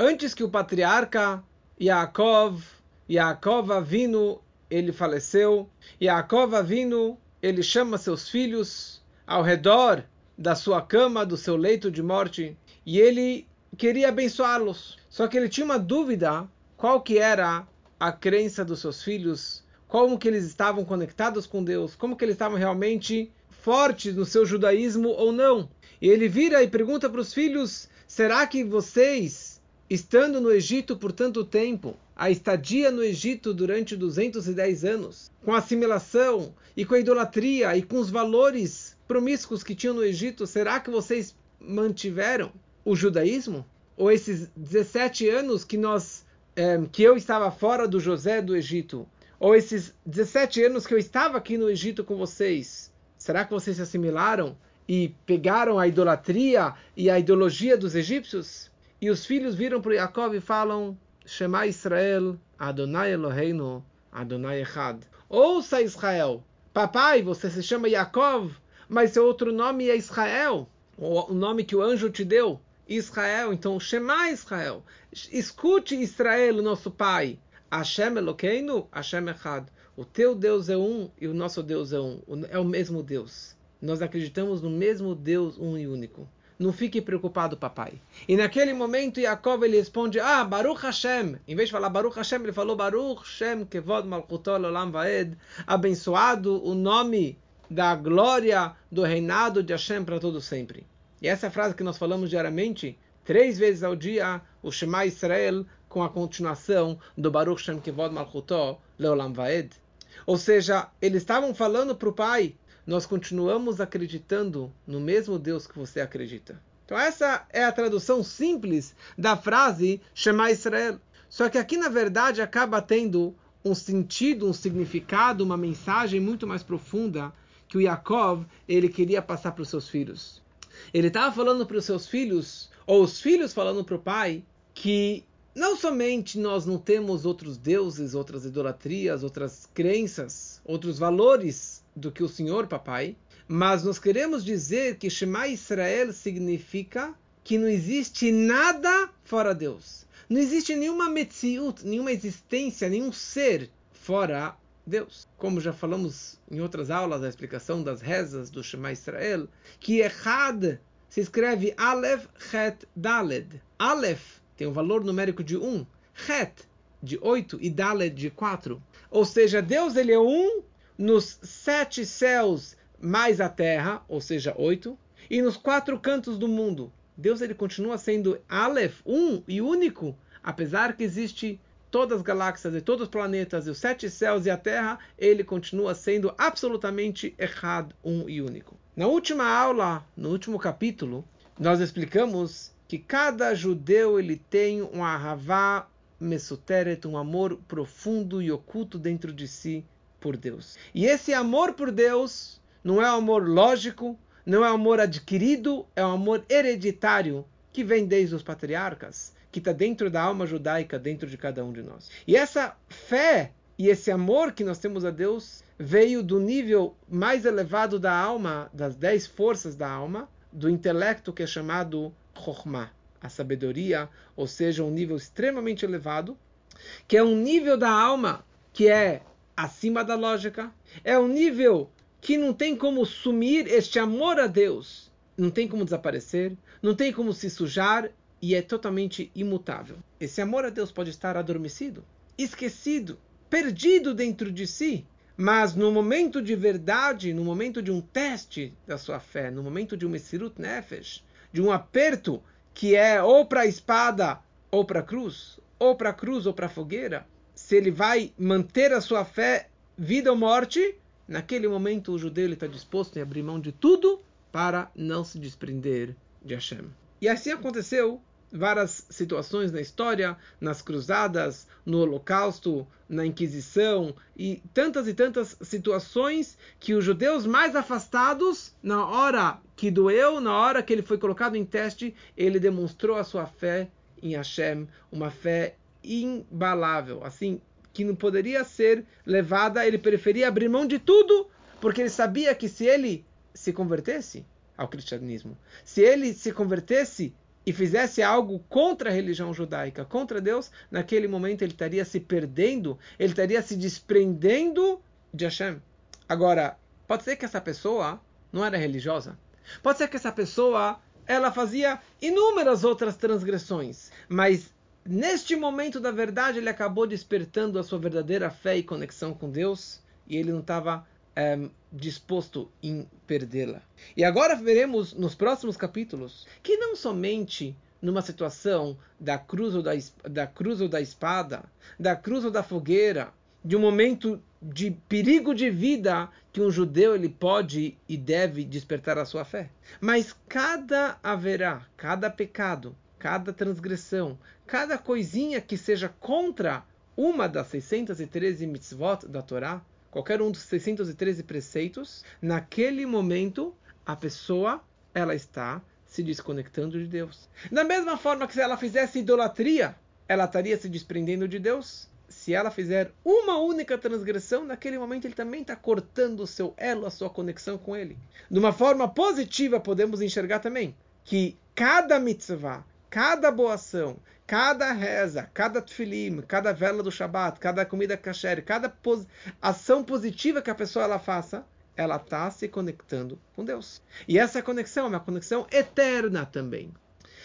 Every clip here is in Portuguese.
antes que o patriarca Yaakov, Yaakov Avinu, ele faleceu. Yaakov Avinu, ele chama seus filhos ao redor da sua cama, do seu leito de morte, e ele queria abençoá-los. Só que ele tinha uma dúvida qual que era a crença dos seus filhos, como que eles estavam conectados com Deus, como que eles estavam realmente fortes no seu judaísmo ou não. E ele vira e pergunta para os filhos: será que vocês, estando no Egito por tanto tempo, a estadia no Egito durante 210 anos, com a assimilação e com a idolatria e com os valores promíscuos que tinham no Egito, será que vocês mantiveram o judaísmo? Ou esses 17 anos que nós é, que eu estava fora do José do Egito, ou esses 17 anos que eu estava aqui no Egito com vocês, será que vocês se assimilaram e pegaram a idolatria e a ideologia dos egípcios? E os filhos viram para Jacob e falam: Shema Israel, Adonai Eloheinu, Adonai Echad. Ouça Israel, papai, você se chama Yaakov, mas seu outro nome é Israel, o nome que o anjo te deu. Israel, então Shema Israel, escute Israel, nosso pai. Hashem Elokeinu, Hashem Echad. O teu Deus é um e o nosso Deus é um, é o mesmo Deus. Nós acreditamos no mesmo Deus um e único. Não fique preocupado, papai. E naquele momento, Yaakov ele responde: Ah, Baruch Hashem. Em vez de falar Baruch Hashem, ele falou Baruch Hashem Kevod Malchutol Olam Vaed. Abençoado o nome da glória do reinado de Hashem para todo sempre. E essa é frase que nós falamos diariamente, três vezes ao dia, o Shema Israel, com a continuação do Baruch Shem Kevod Malchutó Leolam Vaed. Ou seja, eles estavam falando para o pai, nós continuamos acreditando no mesmo Deus que você acredita. Então essa é a tradução simples da frase Shema Israel. Só que aqui na verdade acaba tendo um sentido, um significado, uma mensagem muito mais profunda que o Yaakov ele queria passar para os seus filhos. Ele estava falando para os seus filhos, ou os filhos falando para o pai, que não somente nós não temos outros deuses, outras idolatrias, outras crenças, outros valores do que o Senhor, papai, mas nós queremos dizer que Shema Israel significa que não existe nada fora Deus. Não existe nenhuma metziut, nenhuma existência, nenhum ser fora Deus. Como já falamos em outras aulas, a explicação das rezas do Shema Israel, que Echad se escreve Aleph, Het, Daled. Aleph tem um valor numérico de 1, Het de 8 e Daled de 4. Ou seja, Deus ele é um nos sete céus mais a terra, ou seja, 8, e nos quatro cantos do mundo. Deus ele continua sendo Aleph, um e único, apesar que existe todas as galáxias e todos os planetas e os sete céus e a Terra, ele continua sendo absolutamente errado, um e único. Na última aula, no último capítulo, nós explicamos que cada judeu ele tem um ahavá mesuteret, um amor profundo e oculto dentro de si por Deus. E esse amor por Deus não é um amor lógico, não é um amor adquirido, é um amor hereditário que vem desde os patriarcas que está dentro da alma judaica, dentro de cada um de nós. E essa fé e esse amor que nós temos a Deus veio do nível mais elevado da alma, das dez forças da alma, do intelecto que é chamado Chokhmah, a sabedoria, ou seja, um nível extremamente elevado, que é um nível da alma que é acima da lógica, é um nível que não tem como sumir este amor a Deus, não tem como desaparecer, não tem como se sujar e é totalmente imutável. Esse amor a Deus pode estar adormecido, esquecido, perdido dentro de si, mas no momento de verdade, no momento de um teste da sua fé, no momento de um Mesirut Nefesh, de um aperto que é ou para a espada ou para a cruz, ou para a cruz ou para a fogueira, se ele vai manter a sua fé, vida ou morte, naquele momento o judeu está disposto a abrir mão de tudo para não se desprender de Hashem. E assim aconteceu várias situações na história, nas cruzadas, no Holocausto, na Inquisição e tantas e tantas situações que os judeus mais afastados, na hora que doeu, na hora que ele foi colocado em teste, ele demonstrou a sua fé em Hashem, uma fé imbalável, assim que não poderia ser levada, ele preferia abrir mão de tudo, porque ele sabia que se ele se convertesse ao cristianismo, se ele se convertesse e fizesse algo contra a religião judaica, contra Deus, naquele momento ele estaria se perdendo, ele estaria se desprendendo de Hashem. Agora, pode ser que essa pessoa não era religiosa. Pode ser que essa pessoa ela fazia inúmeras outras transgressões, mas neste momento da verdade ele acabou despertando a sua verdadeira fé e conexão com Deus e ele não estava é, disposto em perdê-la. E agora veremos nos próximos capítulos que não somente numa situação da cruz ou da, da cruz ou da espada, da cruz ou da fogueira, de um momento de perigo de vida que um judeu ele pode e deve despertar a sua fé. Mas cada haverá, cada pecado, cada transgressão, cada coisinha que seja contra uma das 613 mitzvot da Torá, qualquer um dos 613 preceitos, naquele momento a pessoa ela está se desconectando de Deus. Da mesma forma que se ela fizesse idolatria, ela estaria se desprendendo de Deus. Se ela fizer uma única transgressão, naquele momento ele também está cortando o seu elo, a sua conexão com ele. De uma forma positiva, podemos enxergar também que cada mitzvah, cada boa ação, cada reza, cada tefilim, cada vela do Shabat, cada comida kasher, cada pos ação positiva que a pessoa ela faça, ela está se conectando com Deus. E essa conexão é uma conexão eterna também.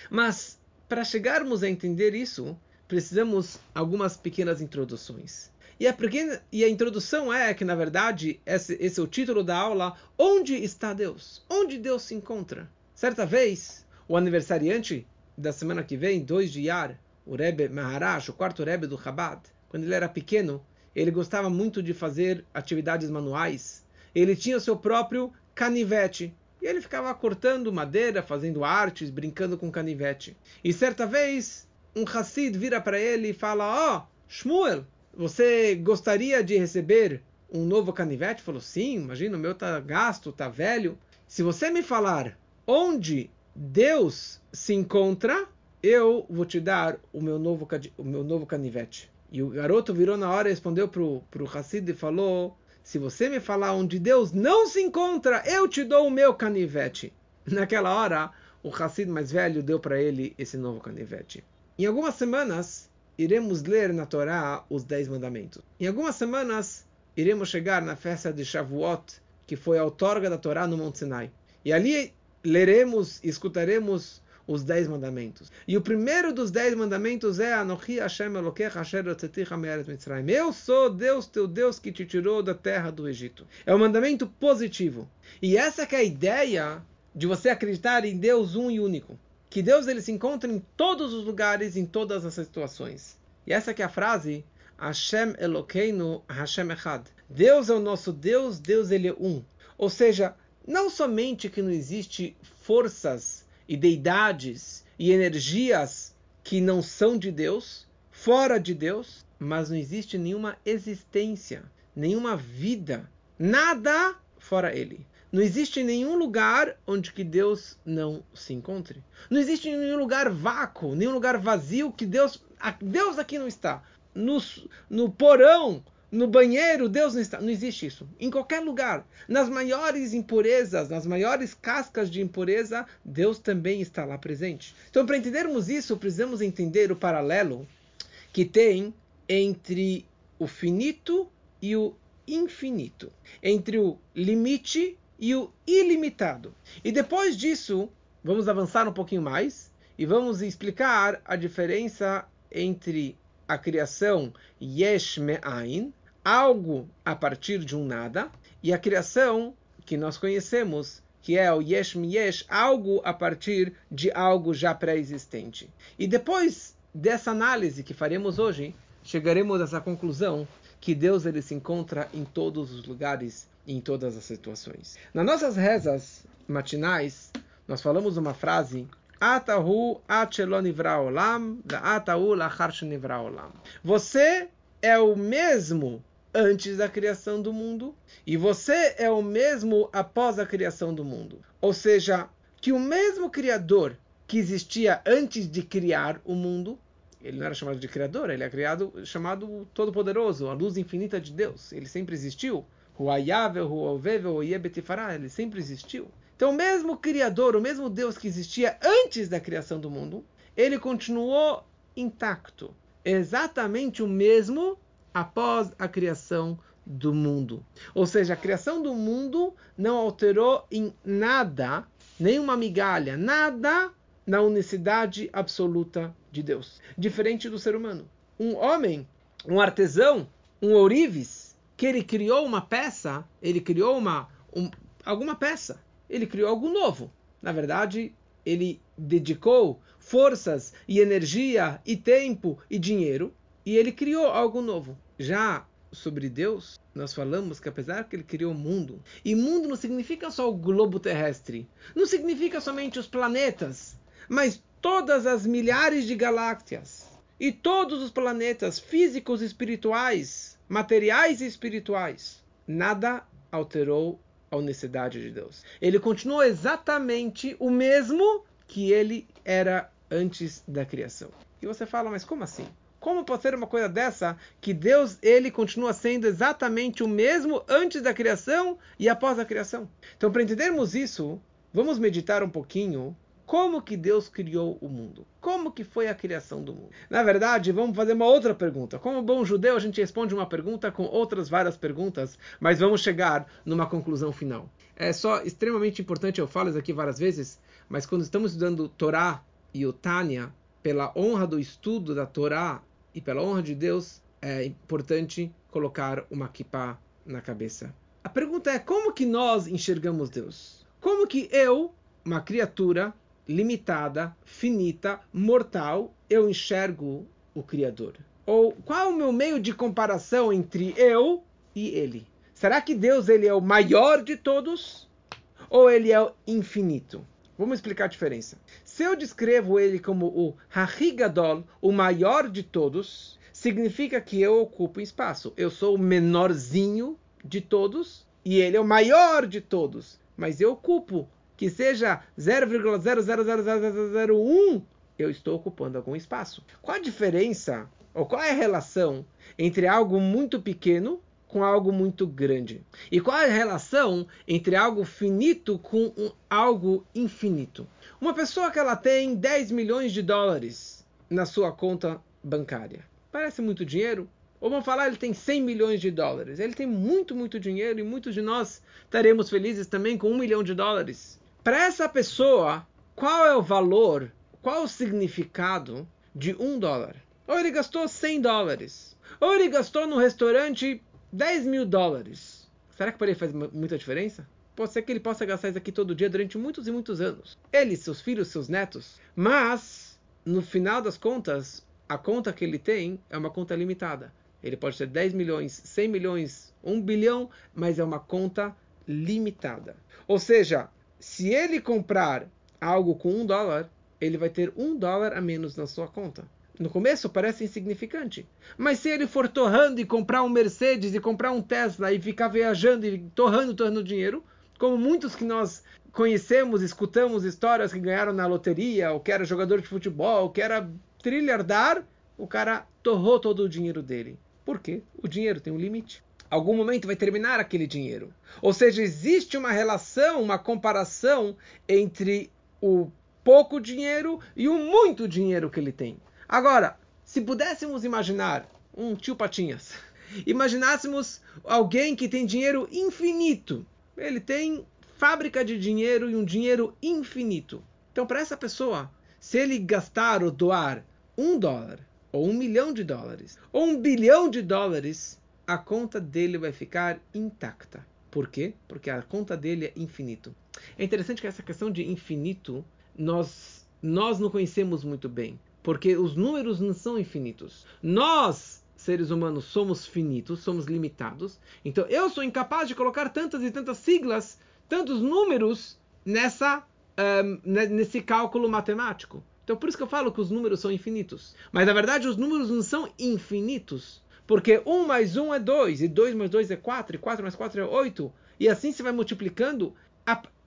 Mas para chegarmos a entender isso, precisamos algumas pequenas introduções. E a, pequena, e a introdução é que, na verdade, esse, esse é o título da aula: Onde está Deus? Onde Deus se encontra? Certa vez, o aniversariante da semana que vem, 2 de Yar, o Rebbe Maharaj, o quarto Rebbe do Chabad, quando ele era pequeno, ele gostava muito de fazer atividades manuais. Ele tinha seu próprio canivete. E ele ficava cortando madeira, fazendo artes, brincando com canivete. E certa vez, um Hassid vira para ele e fala: Ó, oh, Shmuel, você gostaria de receber um novo canivete? Falou: Sim, imagina, o meu tá gasto, tá velho. Se você me falar onde Deus se encontra, eu vou te dar o meu novo, o meu novo canivete. E o garoto virou na hora e respondeu para o Hassid e falou: Se você me falar onde Deus não se encontra, eu te dou o meu canivete. Naquela hora, o Hassid mais velho deu para ele esse novo canivete. Em algumas semanas, iremos ler na Torá os Dez Mandamentos. Em algumas semanas, iremos chegar na festa de Shavuot, que foi a outorga da Torá no Monte Sinai. E ali leremos e escutaremos os dez mandamentos. E o primeiro dos dez mandamentos é Anochi Hashem Elokecha Asher Mitzrayim. Eu sou Deus, teu Deus, que te tirou da terra do Egito. É um mandamento positivo. E essa é a ideia de você acreditar em Deus um e único. Que Deus ele se encontra em todos os lugares, em todas as situações. E essa é a frase Hashem Elokeinu Hashem Echad. Deus é o nosso Deus, Deus ele é um. Ou seja, não somente que não existe forças e deidades e energias que não são de Deus, fora de Deus, mas não existe nenhuma existência, nenhuma vida, nada fora ele. Não existe nenhum lugar onde que Deus não se encontre. Não existe nenhum lugar vácuo, nenhum lugar vazio que Deus, Deus aqui não está. No, no porão no banheiro, Deus não está. Não existe isso. Em qualquer lugar. Nas maiores impurezas, nas maiores cascas de impureza, Deus também está lá presente. Então, para entendermos isso, precisamos entender o paralelo que tem entre o finito e o infinito, entre o limite e o ilimitado. E depois disso, vamos avançar um pouquinho mais e vamos explicar a diferença entre a criação Yesh Me'ain, algo a partir de um nada, e a criação que nós conhecemos, que é o Yesh Yesh, algo a partir de algo já pré-existente. E depois dessa análise que faremos hoje, chegaremos a essa conclusão que Deus ele se encontra em todos os lugares e em todas as situações. Nas nossas rezas matinais, nós falamos uma frase Atahu olam, atahu olam. Você é o mesmo antes da criação do mundo e você é o mesmo após a criação do mundo. Ou seja, que o mesmo criador que existia antes de criar o mundo, ele não era chamado de criador, ele é criado chamado todo-poderoso, a luz infinita de Deus. Ele sempre existiu. Ele sempre existiu. Então, o mesmo Criador, o mesmo Deus que existia antes da criação do mundo, ele continuou intacto. Exatamente o mesmo após a criação do mundo. Ou seja, a criação do mundo não alterou em nada, nenhuma migalha, nada na unicidade absoluta de Deus. Diferente do ser humano. Um homem, um artesão, um ourives, que ele criou uma peça, ele criou uma, um, alguma peça, ele criou algo novo. Na verdade, ele dedicou forças e energia e tempo e dinheiro e ele criou algo novo. Já sobre Deus, nós falamos que apesar que ele criou o mundo, e mundo não significa só o globo terrestre, não significa somente os planetas, mas todas as milhares de galáxias e todos os planetas físicos e espirituais, materiais e espirituais, nada alterou a unicidade de Deus. Ele continuou exatamente o mesmo que ele era antes da criação. E você fala, mas como assim? Como pode ser uma coisa dessa que Deus ele continua sendo exatamente o mesmo antes da criação e após a criação? Então, para entendermos isso, vamos meditar um pouquinho como que Deus criou o mundo? Como que foi a criação do mundo? Na verdade, vamos fazer uma outra pergunta. Como bom judeu, a gente responde uma pergunta com outras várias perguntas, mas vamos chegar numa conclusão final. É só extremamente importante, eu falo isso aqui várias vezes, mas quando estamos estudando Torá e o Tânia, pela honra do estudo da Torá e pela honra de Deus, é importante colocar uma kippah na cabeça. A pergunta é como que nós enxergamos Deus? Como que eu, uma criatura limitada, finita, mortal, eu enxergo o Criador? Ou qual é o meu meio de comparação entre eu e ele? Será que Deus ele é o maior de todos? Ou ele é o infinito? Vamos explicar a diferença. Se eu descrevo ele como o Hahigadol, o maior de todos, significa que eu ocupo espaço. Eu sou o menorzinho de todos e ele é o maior de todos. Mas eu ocupo, que seja 0,000001, eu estou ocupando algum espaço. Qual a diferença, ou qual é a relação entre algo muito pequeno com algo muito grande? E qual é a relação entre algo finito com um, algo infinito? Uma pessoa que ela tem 10 milhões de dólares na sua conta bancária. Parece muito dinheiro? Ou vamos falar, ele tem 100 milhões de dólares. Ele tem muito, muito dinheiro e muitos de nós estaremos felizes também com um milhão de dólares. Para essa pessoa, qual é o valor, qual o significado de um dólar? Ou ele gastou 100 dólares. Ou ele gastou no restaurante 10 mil dólares. Será que para ele faz muita diferença? Pode ser que ele possa gastar isso aqui todo dia durante muitos e muitos anos. Ele, seus filhos, seus netos. Mas, no final das contas, a conta que ele tem é uma conta limitada. Ele pode ter 10 milhões, 100 milhões, 1 bilhão, mas é uma conta limitada. Ou seja, se ele comprar algo com um dólar, ele vai ter um dólar a menos na sua conta. No começo parece insignificante. Mas se ele for torrando e comprar um Mercedes e comprar um Tesla e ficar viajando e torrando, torrando dinheiro, como muitos que nós conhecemos, escutamos histórias que ganharam na loteria, ou que era jogador de futebol, ou que era trilhardar, o cara torrou todo o dinheiro dele. Por quê? O dinheiro tem um limite. Algum momento vai terminar aquele dinheiro. Ou seja, existe uma relação, uma comparação entre o pouco dinheiro e o muito dinheiro que ele tem. Agora, se pudéssemos imaginar um tio Patinhas, imaginássemos alguém que tem dinheiro infinito, ele tem fábrica de dinheiro e um dinheiro infinito. Então, para essa pessoa, se ele gastar ou doar um dólar, ou um milhão de dólares, ou um bilhão de dólares, a conta dele vai ficar intacta. Por quê? Porque a conta dele é infinito. É interessante que essa questão de infinito nós, nós não conhecemos muito bem porque os números não são infinitos. Nós, seres humanos, somos finitos, somos limitados. Então eu sou incapaz de colocar tantas e tantas siglas, tantos números nessa um, nesse cálculo matemático. Então por isso que eu falo que os números são infinitos. Mas na verdade os números não são infinitos. Porque 1 mais 1 é 2, e 2 mais 2 é 4, e 4 mais 4 é 8. E assim se vai multiplicando.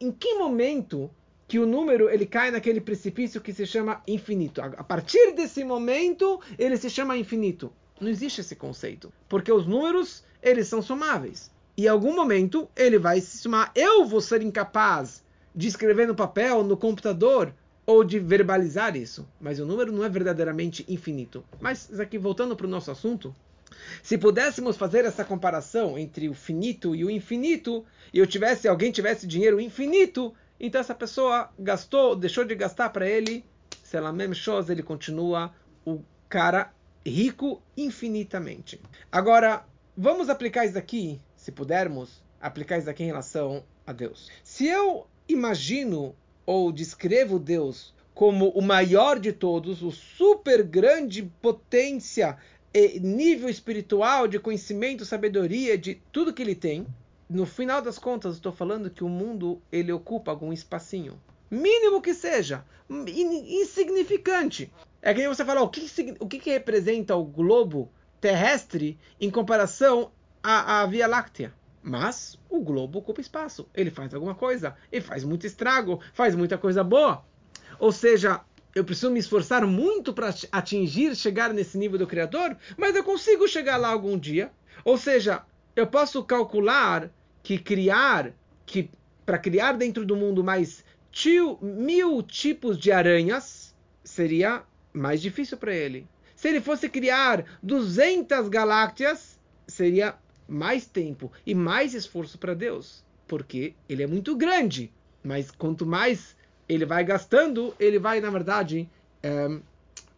Em que momento que o número ele cai naquele precipício que se chama infinito. A partir desse momento, ele se chama infinito. Não existe esse conceito, porque os números eles são somáveis. E em algum momento ele vai se somar. Eu vou ser incapaz de escrever no papel, no computador, ou de verbalizar isso. Mas o número não é verdadeiramente infinito. Mas aqui voltando para o nosso assunto, se pudéssemos fazer essa comparação entre o finito e o infinito, e eu tivesse alguém tivesse dinheiro infinito, então essa pessoa gastou, deixou de gastar para ele, se ela mesmo chose, ele continua o cara rico infinitamente. Agora, vamos aplicar isso aqui, se pudermos, aplicar isso aqui em relação a Deus. Se eu imagino ou descrevo Deus como o maior de todos, o super grande potência nível espiritual de conhecimento, sabedoria, de tudo que ele tem, no final das contas, estou falando que o mundo ele ocupa algum espacinho, mínimo que seja, insignificante. É que você falar o que, o que, que representa o globo terrestre em comparação à, à Via Láctea. Mas o globo ocupa espaço. Ele faz alguma coisa. Ele faz muito estrago. Faz muita coisa boa. Ou seja, eu preciso me esforçar muito para atingir, chegar nesse nível do Criador, mas eu consigo chegar lá algum dia. Ou seja, eu posso calcular que criar, que para criar dentro do mundo mais tio, mil tipos de aranhas seria mais difícil para ele. Se ele fosse criar 200 galáxias, seria mais tempo e mais esforço para Deus, porque ele é muito grande. Mas quanto mais ele vai gastando, ele vai, na verdade, é,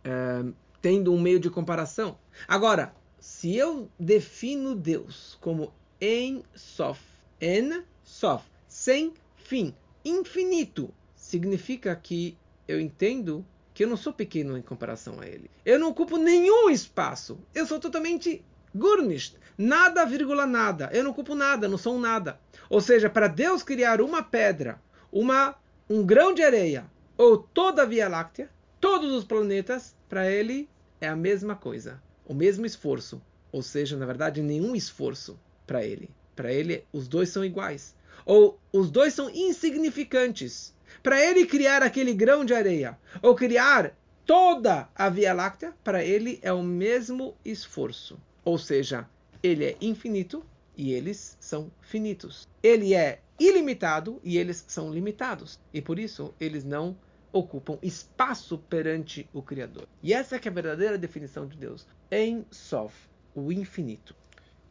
é, tendo um meio de comparação. Agora, se eu defino Deus como em Sof, en Sof, sem fim, infinito, significa que eu entendo que eu não sou pequeno em comparação a ele. Eu não ocupo nenhum espaço. Eu sou totalmente Gurnisht. Nada, vírgula, nada. Eu não ocupo nada, não sou um nada. Ou seja, para Deus criar uma pedra, uma, um grão de areia, ou toda a Via Láctea, todos os planetas, para ele é a mesma coisa. O mesmo esforço. Ou seja, na verdade, nenhum esforço para ele. Para ele, os dois são iguais. Ou os dois são insignificantes. Para ele criar aquele grão de areia, ou criar toda a Via Láctea, para ele é o mesmo esforço. Ou seja, ele é infinito e eles são finitos. Ele é ilimitado e eles são limitados. E por isso eles não ocupam espaço perante o Criador. E essa é, é a verdadeira definição de Deus. Em Sof, o infinito.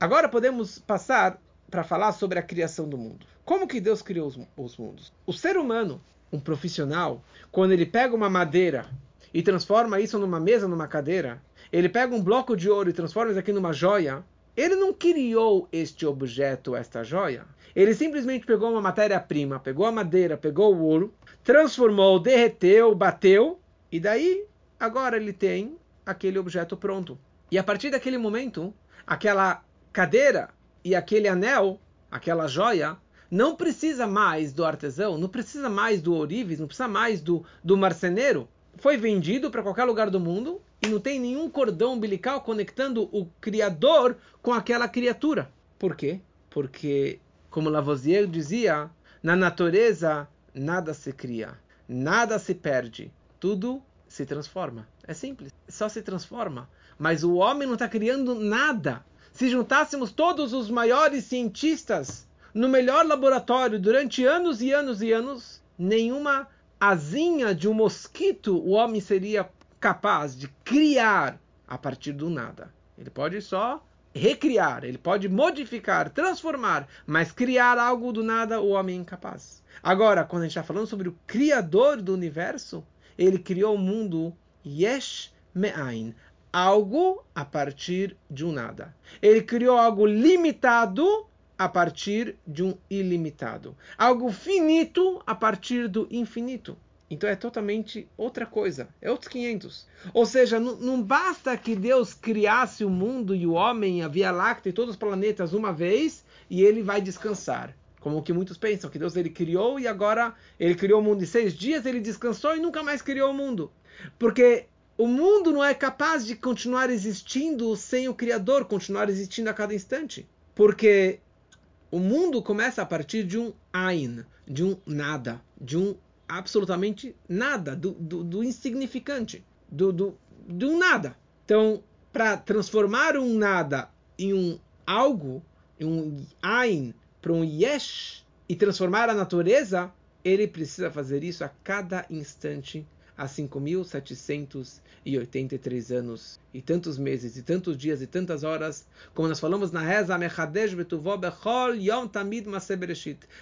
Agora podemos passar para falar sobre a criação do mundo. Como que Deus criou os, os mundos? O ser humano, um profissional, quando ele pega uma madeira e transforma isso numa mesa, numa cadeira, ele pega um bloco de ouro e transforma isso aqui numa joia, ele não criou este objeto, esta joia. Ele simplesmente pegou uma matéria-prima, pegou a madeira, pegou o ouro, transformou, derreteu, bateu, e daí agora ele tem aquele objeto pronto. E a partir daquele momento, aquela cadeira e aquele anel, aquela joia, não precisa mais do artesão, não precisa mais do ourives, não precisa mais do, do marceneiro. Foi vendido para qualquer lugar do mundo e não tem nenhum cordão umbilical conectando o Criador com aquela criatura. Por quê? Porque, como Lavoisier dizia, na natureza nada se cria, nada se perde, tudo se transforma. É simples, só se transforma. Mas o homem não está criando nada. Se juntássemos todos os maiores cientistas no melhor laboratório durante anos e anos e anos, nenhuma asinha de um mosquito o homem seria capaz de criar a partir do nada. Ele pode só recriar, ele pode modificar, transformar, mas criar algo do nada o homem é incapaz. Agora, quando a gente está falando sobre o Criador do universo, ele criou o mundo Yesh Me'ain, algo a partir de um nada. Ele criou algo limitado a partir de um ilimitado. Algo finito a partir do infinito. Então é totalmente outra coisa, é outros 500. Ou seja, não, basta que Deus criasse o mundo e o homem, a Via Láctea e todos os planetas uma vez e ele vai descansar. Como que muitos pensam, que Deus ele criou e agora ele criou o mundo em seis dias, ele descansou e nunca mais criou o mundo. Porque o mundo não é capaz de continuar existindo sem o Criador, continuar existindo a cada instante. Porque o mundo começa a partir de um Ain, de um nada, de um absolutamente nada, do, do, do insignificante, do, do, de um nada. Então, para transformar um nada em um algo, em um Ain, para um Yesh, e transformar a natureza, ele precisa fazer isso a cada instante há 5.783 anos e tantos meses e tantos dias e tantas horas, como nós falamos na reza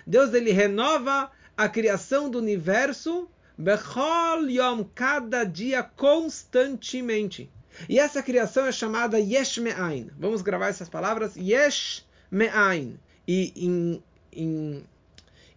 Deus ele renova a criação do universo Bechol Yom, cada dia constantemente. E essa criação é chamada Yesh Me'ain. Vamos gravar essas palavras Yesh Me'ain. E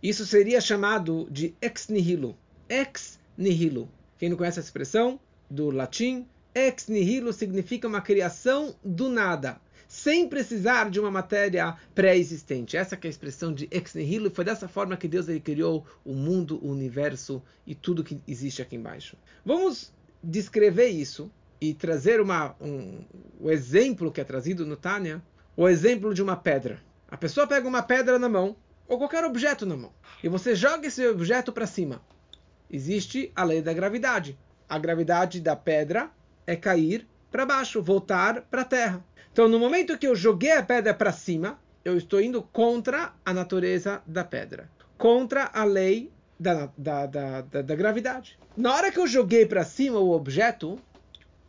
isso seria chamado de ex nihilo. Ex nihilo. Quem não conhece essa expressão do latim, ex nihilo significa uma criação do nada, sem precisar de uma matéria pré-existente. Essa é a expressão de ex nihilo, e foi dessa forma que Deus ele criou o mundo, o universo e tudo que existe aqui embaixo. Vamos descrever isso e trazer uma, um, o exemplo que é trazido no Tânia, o exemplo de uma pedra. A pessoa pega uma pedra na mão, ou qualquer objeto na mão, e você joga esse objeto para cima existe a lei da gravidade. A gravidade da pedra é cair para baixo, voltar para a terra. Então, no momento que eu joguei a pedra para cima, eu estou indo contra a natureza da pedra, contra a lei da, da, da, da, da gravidade. Na hora que eu joguei para cima o objeto,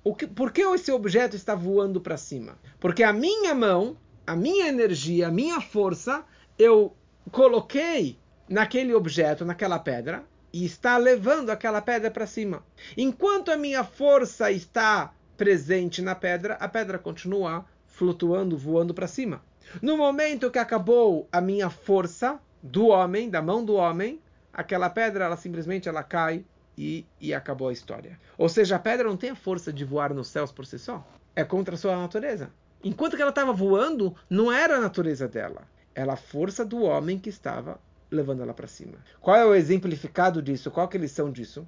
o que, por que esse objeto está voando para cima? Porque a minha mão, a minha energia, a minha força, eu coloquei naquele objeto, naquela pedra, e está levando aquela pedra para cima. Enquanto a minha força está presente na pedra, a pedra continua flutuando, voando para cima. No momento que acabou a minha força do homem, da mão do homem, aquela pedra ela simplesmente ela cai e, e acabou a história. Ou seja, a pedra não tem a força de voar nos céus por si só. É contra a sua natureza. Enquanto que ela estava voando, não era a natureza dela. Era a força do homem que estava levando ela para cima. Qual é o exemplificado disso? Qual é a lição disso?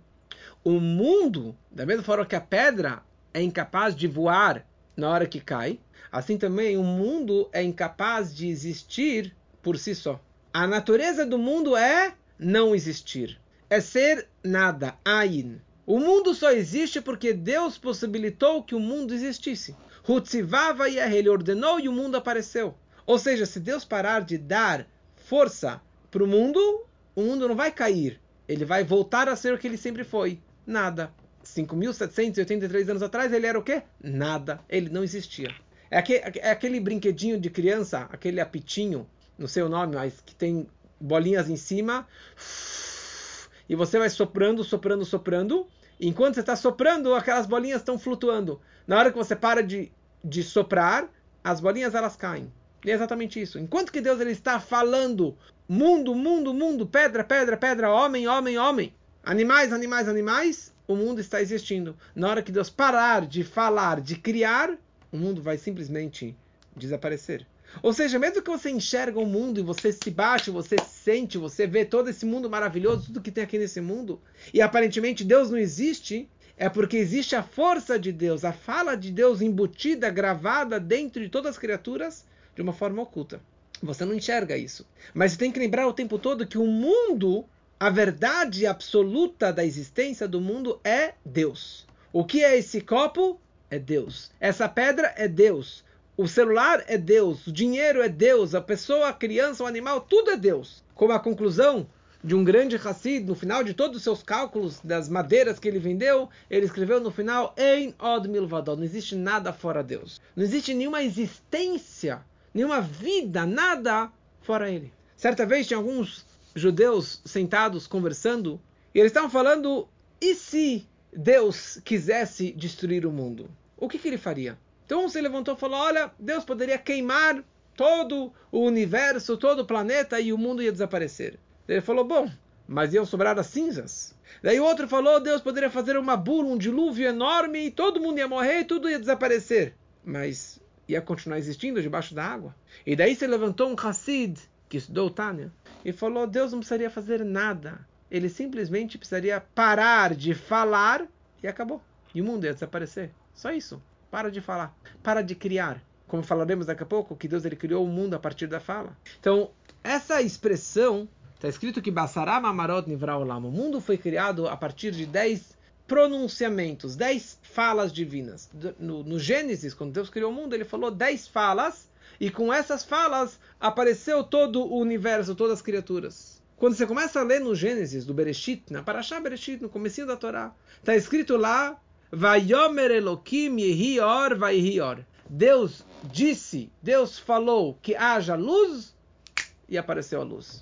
O mundo, da mesma forma que a pedra é incapaz de voar na hora que cai, assim também o mundo é incapaz de existir por si só. A natureza do mundo é não existir, é ser nada, ain. O mundo só existe porque Deus possibilitou que o mundo existisse. Hutzivava e ele ordenou e o mundo apareceu. Ou seja, se Deus parar de dar força para o mundo, o mundo não vai cair. Ele vai voltar a ser o que ele sempre foi. Nada. 5.783 anos atrás, ele era o quê? Nada. Ele não existia. É aquele, é aquele brinquedinho de criança, aquele apitinho, não sei o nome, mas que tem bolinhas em cima. E você vai soprando, soprando, soprando. E enquanto você está soprando, aquelas bolinhas estão flutuando. Na hora que você para de, de soprar, as bolinhas elas caem. E é exatamente isso. Enquanto que Deus ele está falando mundo, mundo, mundo, pedra, pedra, pedra, homem, homem, homem, animais, animais, animais, o mundo está existindo. Na hora que Deus parar de falar, de criar, o mundo vai simplesmente desaparecer. Ou seja, mesmo que você enxerga o mundo e você se bate, você sente, você vê todo esse mundo maravilhoso, tudo que tem aqui nesse mundo, e aparentemente Deus não existe, é porque existe a força de Deus, a fala de Deus embutida, gravada dentro de todas as criaturas, de uma forma oculta. Você não enxerga isso. Mas você tem que lembrar o tempo todo que o mundo, a verdade absoluta da existência do mundo é Deus. O que é esse copo? É Deus. Essa pedra é Deus. O celular é Deus. O dinheiro é Deus. A pessoa, a criança, o animal, tudo é Deus. Como a conclusão de um grande Hassid, no final de todos os seus cálculos das madeiras que ele vendeu, ele escreveu no final: Ein od milvador. Não existe nada fora Deus. Não existe nenhuma existência nenhuma vida, nada fora ele. Certa vez tinha alguns judeus sentados conversando e eles estavam falando: e se Deus quisesse destruir o mundo? O que, que ele faria? Então um se levantou e falou: olha, Deus poderia queimar todo o universo, todo o planeta e o mundo ia desaparecer. Ele falou: bom, mas iam sobrar as cinzas. Daí o outro falou: Deus poderia fazer uma burra, um dilúvio enorme e todo mundo ia morrer e tudo ia desaparecer. Mas ia continuar existindo debaixo da água. E daí se levantou um Hassid, que estudou Tânia, e falou: Deus não precisaria fazer nada. Ele simplesmente precisaria parar de falar e acabou. E o mundo ia desaparecer. Só isso. Para de falar. Para de criar. Como falaremos daqui a pouco, que Deus ele criou o mundo a partir da fala. Então, essa expressão, está escrito que Basará Mamarot Nivra Olam. O mundo foi criado a partir de 10 pronunciamentos, dez falas divinas. No, no, Gênesis, quando Deus criou o mundo, ele falou dez falas, e com essas falas apareceu todo o universo, todas as criaturas. Quando você começa a ler no Gênesis, do Bereshit, na Parashá Bereshit, no comecinho da Torá, está escrito lá, Vayomer Elokim Yehi Or Vayhi Or. Deus disse, Deus falou que haja luz e apareceu a luz.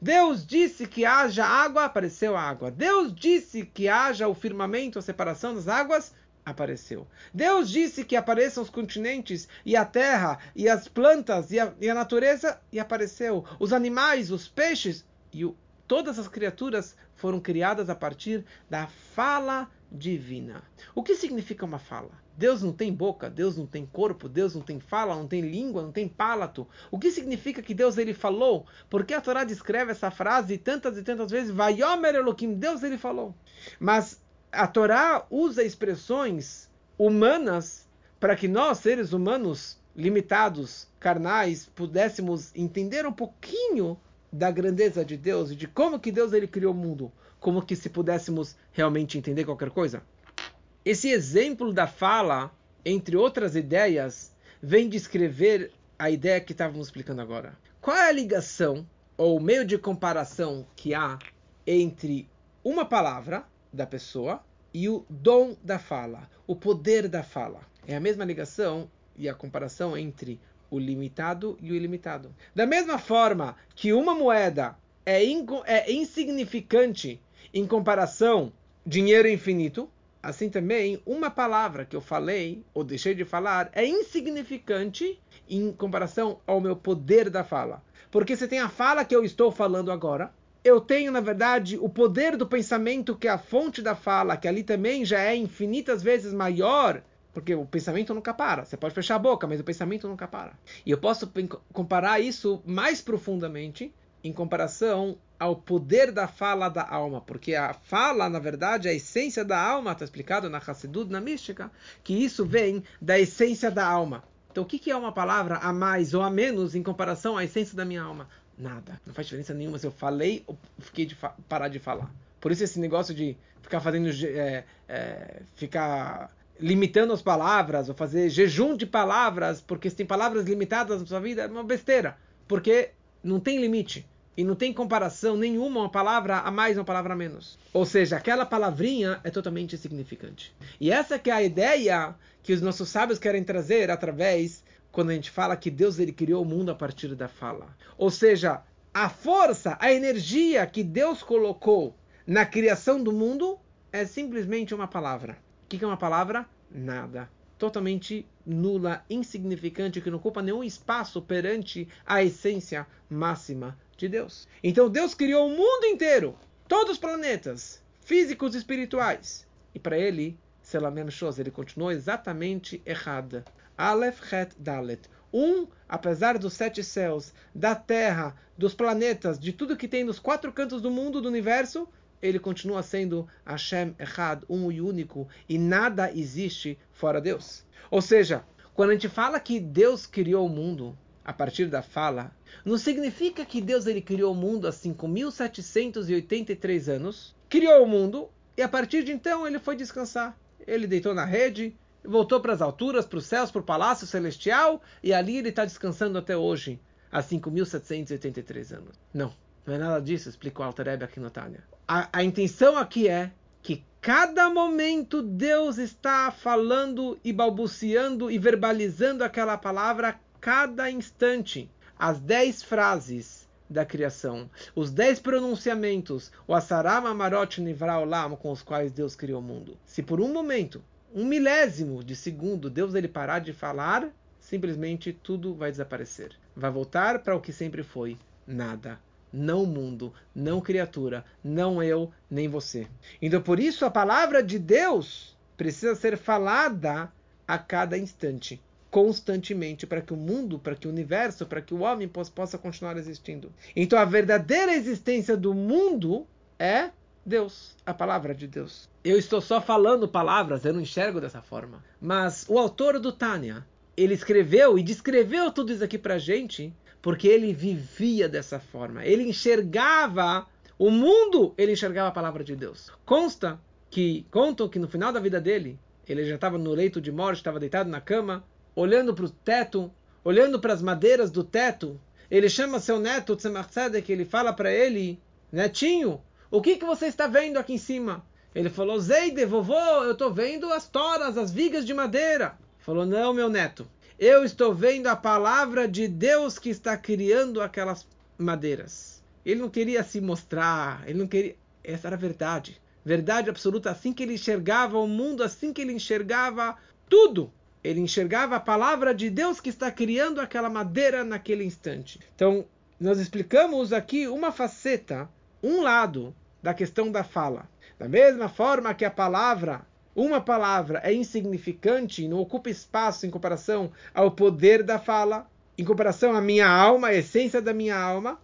Deus disse que haja água, apareceu água. Deus disse que haja o firmamento, a separação das águas, apareceu. Deus disse que apareçam os continentes e a terra e as plantas e a, e a natureza e apareceu. Os animais, os peixes e o, todas as criaturas foram criadas a partir da fala divina. O que significa uma fala? Deus não tem boca, Deus não tem corpo, Deus não tem fala, não tem língua, não tem palato. O que significa que Deus ele falou? Porque a Torá descreve essa frase tantas e tantas vezes, Vayomer Elohim, Deus ele falou. Mas a Torá usa expressões humanas para que nós, seres humanos limitados, carnais, pudéssemos entender um pouquinho da grandeza de Deus e de como que Deus ele criou o mundo, como que se pudéssemos realmente entender qualquer coisa. Esse exemplo da fala, entre outras ideias, vem descrever a ideia que estávamos explicando agora. Qual é a ligação ou meio de comparação que há entre uma palavra da pessoa e o dom da fala, o poder da fala? É a mesma ligação e a comparação entre o limitado e o ilimitado. Da mesma forma que uma moeda é, é insignificante em comparação dinheiro infinito, assim também uma palavra que eu falei ou deixei de falar é insignificante em comparação ao meu poder da fala. Porque você tem a fala que eu estou falando agora, eu tenho, na verdade, o poder do pensamento, que é a fonte da fala, que ali também já é infinitas vezes maior porque o pensamento nunca para. Você pode fechar a boca, mas o pensamento nunca para. E eu posso comparar isso mais profundamente em comparação ao poder da fala da alma, porque a fala, na verdade, é a essência da alma, está explicado na Hassidut, na mística, que isso vem da essência da alma. Então, o que é uma palavra a mais ou a menos em comparação à essência da minha alma? Nada. Não faz diferença nenhuma se eu falei ou fiquei de parar de falar. Por isso esse negócio de ficar fazendo, é, é, ficar limitando as palavras, ou fazer jejum de palavras, porque se tem palavras limitadas na sua vida, é uma besteira. Porque não tem limite. E não tem comparação nenhuma, uma palavra a mais, uma palavra a menos. Ou seja, aquela palavrinha é totalmente insignificante. E essa que é a ideia que os nossos sábios querem trazer através quando a gente fala que Deus ele criou o mundo a partir da fala. Ou seja, a força, a energia que Deus colocou na criação do mundo é simplesmente uma palavra que é uma palavra? Nada. Totalmente nula, insignificante, que não ocupa nenhum espaço perante a essência máxima de Deus. Então Deus criou o mundo inteiro, todos os planetas, físicos e espirituais. E para ele, Selamen Shoz, ele continuou exatamente errada. Aleph, Het, Dalet. Um, apesar dos sete céus, da terra, dos planetas, de tudo que tem nos quatro cantos do mundo, do universo, ele continua sendo Hashem Echad, um e único, e nada existe fora Deus. Ou seja, quando a gente fala que Deus criou o mundo a partir da fala, não significa que Deus ele criou o mundo há 5.783 anos, criou o mundo e a partir de então ele foi descansar. Ele deitou na rede, voltou para as alturas, para os céus, para o palácio celestial e ali ele está descansando até hoje, há 5.783 anos. Não. Não é nada disso, explicou Alter aqui no Tânia. A, a intenção aqui é que cada momento Deus está falando e balbuciando e verbalizando aquela palavra cada instante. As dez frases da criação, os dez pronunciamentos, o Asarama Marot Nivra Olam, com os quais Deus criou o mundo. Se por um momento, um milésimo de segundo, Deus ele parar de falar, simplesmente tudo vai desaparecer. Vai voltar para o que sempre foi, nada não mundo, não criatura, não eu, nem você. Então, por isso, a palavra de Deus precisa ser falada a cada instante, constantemente, para que o mundo, para que o universo, para que o homem possa continuar existindo. Então, a verdadeira existência do mundo é Deus, a palavra de Deus. Eu estou só falando palavras, eu não enxergo dessa forma. Mas o autor do Tânia, ele escreveu e descreveu tudo isso aqui para gente porque ele vivia dessa forma. Ele enxergava o mundo, ele enxergava a palavra de Deus. Consta que contam que no final da vida dele, ele já estava no leito de morte, estava deitado na cama, olhando para o teto, olhando para as madeiras do teto. Ele chama seu neto Tzemach Tzedek, ele fala para ele netinho, o que, que você está vendo aqui em cima? Ele falou, Zeide, vovô, eu estou vendo as toras, as vigas de madeira. Falou, não, meu neto, eu estou vendo a palavra de Deus que está criando aquelas madeiras. Ele não queria se mostrar, ele não queria. Essa era a verdade. Verdade absoluta, assim que ele enxergava o mundo, assim que ele enxergava tudo. Ele enxergava a palavra de Deus que está criando aquela madeira naquele instante. Então, nós explicamos aqui uma faceta, um lado da questão da fala. Da mesma forma que a palavra, uma palavra é insignificante, não ocupa espaço em comparação ao poder da fala, em comparação à minha alma, a essência da minha alma,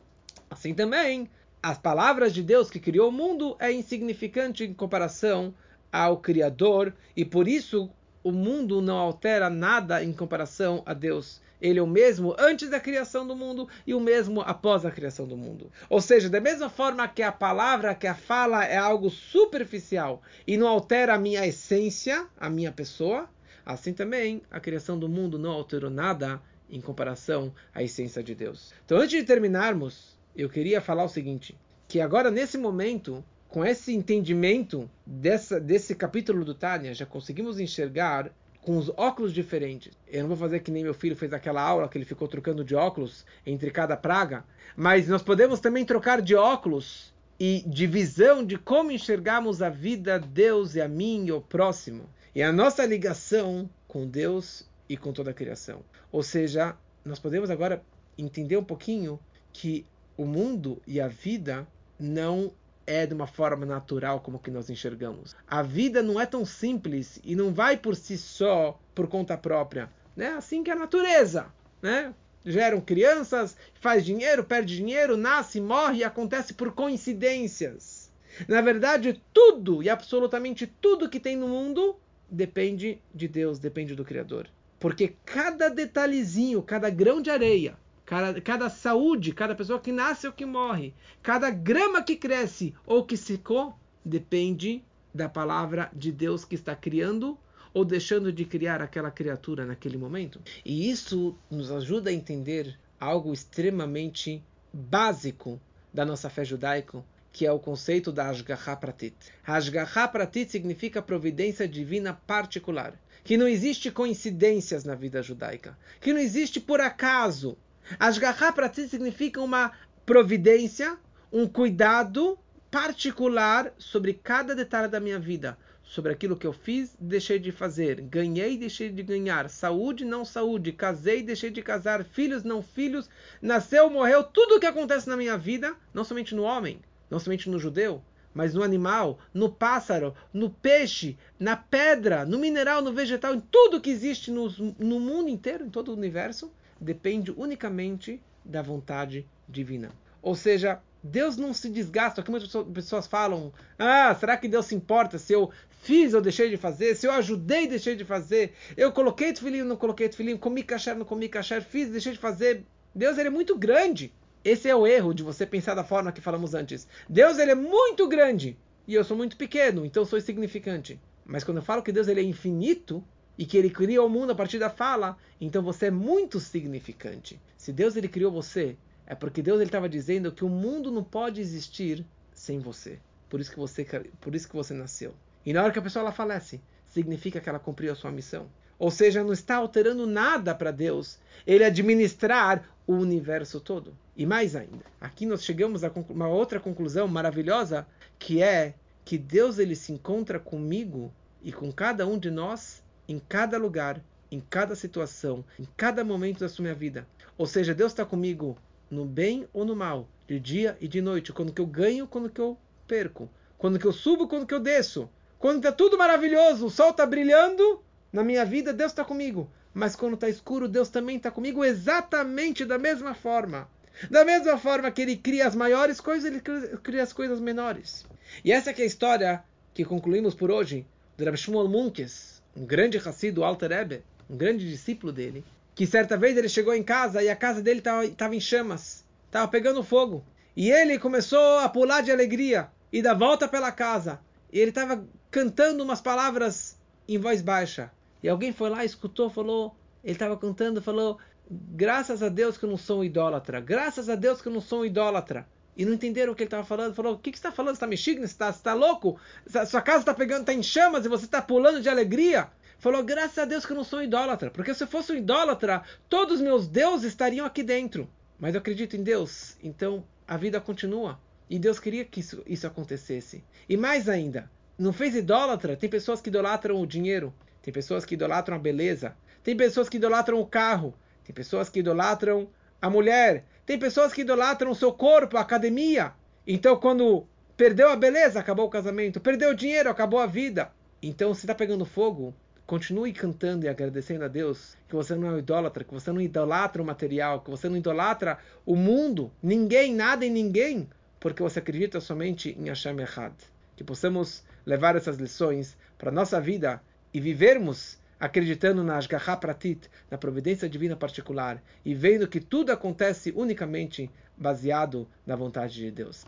assim também as palavras de Deus que criou o mundo é insignificante em comparação ao Criador e por isso o mundo não altera nada em comparação a Deus. Ele é o mesmo antes da criação do mundo e o mesmo após a criação do mundo. Ou seja, da mesma forma que a palavra, que a fala é algo superficial e não altera a minha essência, a minha pessoa, assim também a criação do mundo não alterou nada em comparação à essência de Deus. Então, antes de terminarmos, eu queria falar o seguinte: que agora, nesse momento, com esse entendimento dessa, desse capítulo do Tânia, já conseguimos enxergar com os óculos diferentes. Eu não vou fazer que nem meu filho fez aquela aula que ele ficou trocando de óculos entre cada praga, mas nós podemos também trocar de óculos e de visão de como enxergamos a vida, Deus e a mim e o próximo. E a nossa ligação com Deus e com toda a criação. Ou seja, nós podemos agora entender um pouquinho que o mundo e a vida não é de uma forma natural como que nós enxergamos. A vida não é tão simples e não vai por si só, por conta própria. Né? Assim que a natureza. Né? Geram crianças, faz dinheiro, perde dinheiro, nasce, morre e acontece por coincidências. Na verdade, tudo e absolutamente tudo que tem no mundo depende de Deus, depende do Criador. Porque cada detalhezinho, cada grão de areia, cada, cada saúde, cada pessoa que nasce ou que morre, cada grama que cresce ou que secou, depende da palavra de Deus que está criando ou deixando de criar aquela criatura naquele momento. E isso nos ajuda a entender algo extremamente básico da nossa fé judaica, que é o conceito da Ashgaha Pratit. Ashgaha Pratit significa providência divina particular, que não existe coincidências na vida judaica, que não existe por acaso, Ashgaha Pratit significa uma providência, um cuidado particular sobre cada detalhe da minha vida, sobre aquilo que eu fiz, deixei de fazer, ganhei, deixei de ganhar, saúde, não saúde, casei, deixei de casar, filhos, não filhos, nasceu, morreu, tudo o que acontece na minha vida, não somente no homem, não somente no judeu, mas no animal, no pássaro, no peixe, na pedra, no mineral, no vegetal, em tudo que existe no, no mundo inteiro, em todo o universo, depende unicamente da vontade divina. Ou seja, Deus não se desgasta. Aqui muitas pessoas falam: Ah, será que Deus se importa se eu fiz ou deixei de fazer? Se eu ajudei deixei de fazer? Eu coloquei tefilim ou não coloquei tefilim? Comi kasher não comi kasher? Fiz deixei de fazer? Deus ele é muito grande. Esse é o erro de você pensar da forma que falamos antes. Deus ele é muito grande e eu sou muito pequeno, então sou insignificante. Mas quando eu falo que Deus ele é infinito, e que ele criou o mundo a partir da fala, então você é muito significante. Se Deus ele criou você, é porque Deus ele estava dizendo que o mundo não pode existir sem você. Por isso que você, por isso que você nasceu. E na hora que a pessoa ela falece, significa que ela cumpriu a sua missão. Ou seja, não está alterando nada para Deus ele administrar o universo todo. E mais ainda, aqui nós chegamos a uma outra conclusão maravilhosa, que é que Deus ele se encontra comigo e com cada um de nós em cada lugar, em cada situação, em cada momento da sua vida. Ou seja, Deus está comigo no bem ou no mal, de dia e de noite, quando que eu ganho, quando que eu perco, quando que eu subo, quando que eu desço, quando está tudo maravilhoso, o sol está brilhando na minha vida, Deus está comigo. Mas quando está escuro, Deus também está comigo exatamente da mesma forma. Da mesma forma que ele cria as maiores coisas, ele cria as coisas menores. E essa é a história que concluímos por hoje do Rabbi Shmuel Munkes, um grande Hassid do Alter Rebbe, um grande discípulo dele, que certa vez ele chegou em casa e a casa dele estava em chamas, estava pegando fogo. E ele começou a pular de alegria e dar volta pela casa. E ele estava cantando umas palavras em voz baixa. E alguém foi lá, escutou, falou, ele estava cantando, falou: Graças a Deus que eu não sou um idólatra. Graças a Deus que eu não sou um idólatra. E não entenderam o que ele estava falando. Falou: O que, que você está falando? Você está mexendo? Você está tá louco? Sua casa está pegando, está em chamas e você está pulando de alegria. Falou: Graças a Deus que eu não sou idólatra, porque se eu fosse um idólatra, todos os meus deuses estariam aqui dentro. Mas eu acredito em Deus, então a vida continua. E Deus queria que isso, isso acontecesse. E mais ainda, não fez idólatra? Tem pessoas que idolatram o dinheiro, tem pessoas que idolatram a beleza, tem pessoas que idolatram o carro, tem pessoas que idolatram a mulher, tem pessoas que idolatram o seu corpo, a academia. Então, quando perdeu a beleza, acabou o casamento, perdeu o dinheiro, acabou a vida. Então, se está pegando fogo, continue cantando e agradecendo a Deus que você não é um idólatra, que você não idolatra o material, que você não idolatra o mundo, ninguém, nada e ninguém, porque você acredita somente em Hashem Echad. Que possamos levar essas lições para a nossa vida e vivermos acreditando na Ashgaha Pratit, na providência divina particular, e vendo que tudo acontece unicamente baseado na vontade de Deus.